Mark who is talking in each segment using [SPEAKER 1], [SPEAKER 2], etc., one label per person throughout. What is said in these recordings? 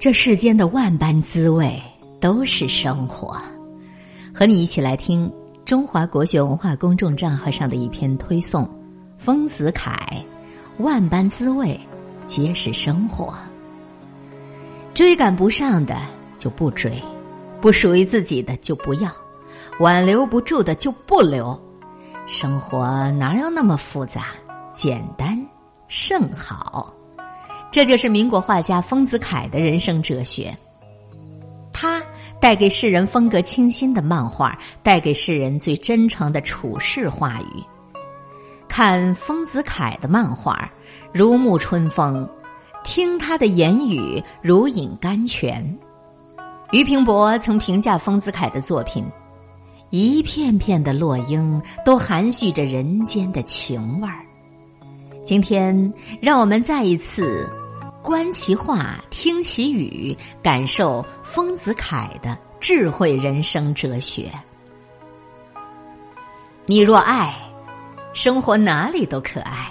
[SPEAKER 1] 这世间的万般滋味都是生活，和你一起来听中华国学文化公众账号上的一篇推送：丰子恺，万般滋味皆是生活。追赶不上的就不追，不属于自己的就不要，挽留不住的就不留。生活哪有那么复杂？简单甚好。这就是民国画家丰子恺的人生哲学。他带给世人风格清新的漫画，带给世人最真诚的处世话语。看丰子恺的漫画，如沐春风；听他的言语，如饮甘泉。俞平伯曾评价丰子恺的作品：“一片片的落英，都含蓄着人间的情味儿。”今天，让我们再一次。观其画，听其语，感受丰子恺的智慧人生哲学。你若爱，生活哪里都可爱；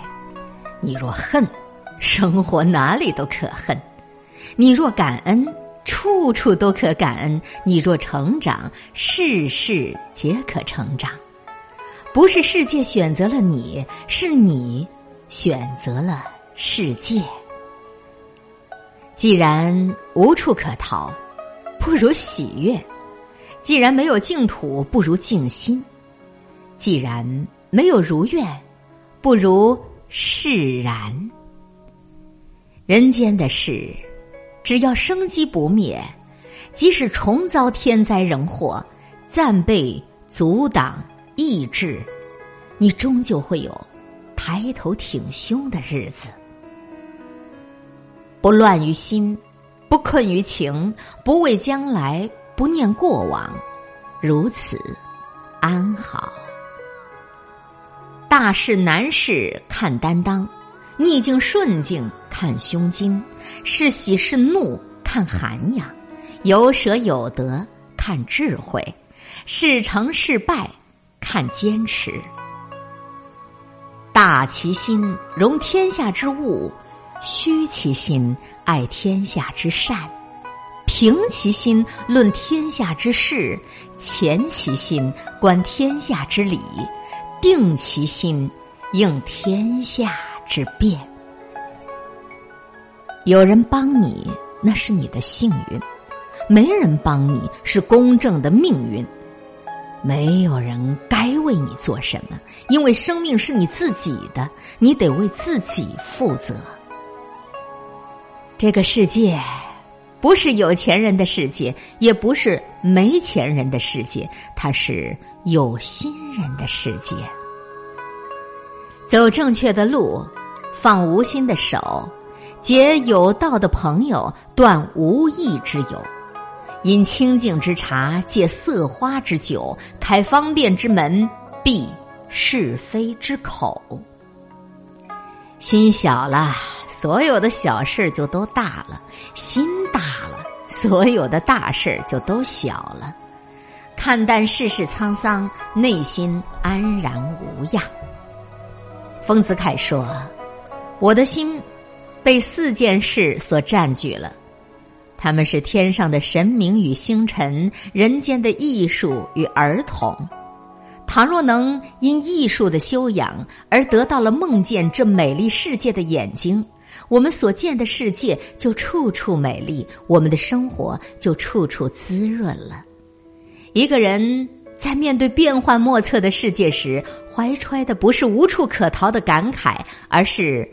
[SPEAKER 1] 你若恨，生活哪里都可恨；你若感恩，处处都可感恩；你若成长，事事皆可成长。不是世界选择了你，是你选择了世界。既然无处可逃，不如喜悦；既然没有净土，不如静心；既然没有如愿，不如释然。人间的事，只要生机不灭，即使重遭天灾人祸，暂被阻挡抑制，你终究会有抬头挺胸的日子。不乱于心，不困于情，不畏将来，不念过往，如此安好。大事难事看担当，逆境顺境看胸襟，是喜是怒看涵养，有舍有得看智慧，是成是败看坚持。大其心，容天下之物。虚其心，爱天下之善；平其心，论天下之事；潜其心，观天下之理；定其心，应天下之变。有人帮你，那是你的幸运；没人帮你，是公正的命运。没有人该为你做什么，因为生命是你自己的，你得为自己负责。这个世界，不是有钱人的世界，也不是没钱人的世界，它是有心人的世界。走正确的路，放无心的手，结有道的朋友，断无义之友，饮清净之茶，借色花之酒，开方便之门，闭是非之口。心小了。所有的小事就都大了，心大了，所有的大事就都小了。看淡世事沧桑，内心安然无恙。丰子恺说：“我的心被四件事所占据了，他们是天上的神明与星辰，人间的艺术与儿童。倘若能因艺术的修养而得到了梦见这美丽世界的眼睛。”我们所见的世界就处处美丽，我们的生活就处处滋润了。一个人在面对变幻莫测的世界时，怀揣的不是无处可逃的感慨，而是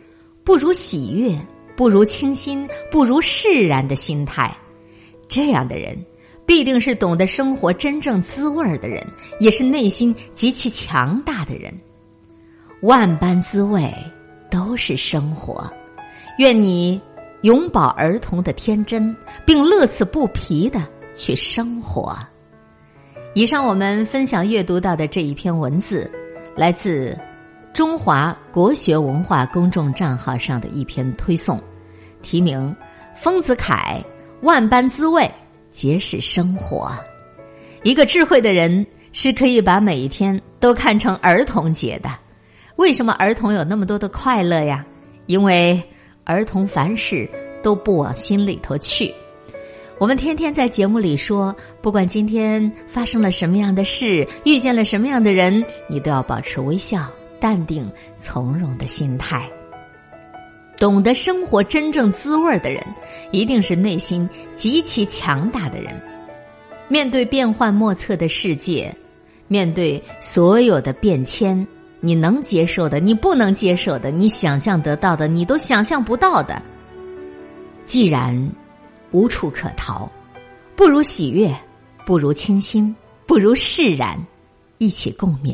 [SPEAKER 1] 不如喜悦、不如清新、不如释然的心态。这样的人，必定是懂得生活真正滋味的人，也是内心极其强大的人。万般滋味都是生活。愿你永葆儿童的天真，并乐此不疲的去生活。以上我们分享阅读到的这一篇文字，来自中华国学文化公众账号上的一篇推送，题名《丰子恺万般滋味皆是生活》。一个智慧的人是可以把每一天都看成儿童节的。为什么儿童有那么多的快乐呀？因为。儿童凡事都不往心里头去，我们天天在节目里说，不管今天发生了什么样的事，遇见了什么样的人，你都要保持微笑、淡定、从容的心态。懂得生活真正滋味的人，一定是内心极其强大的人。面对变幻莫测的世界，面对所有的变迁，你能接受的，你不能接受的，你想象得到的，你都想象不到的。既然无处可逃，不如喜悦，不如清新，不如释然，一起共勉。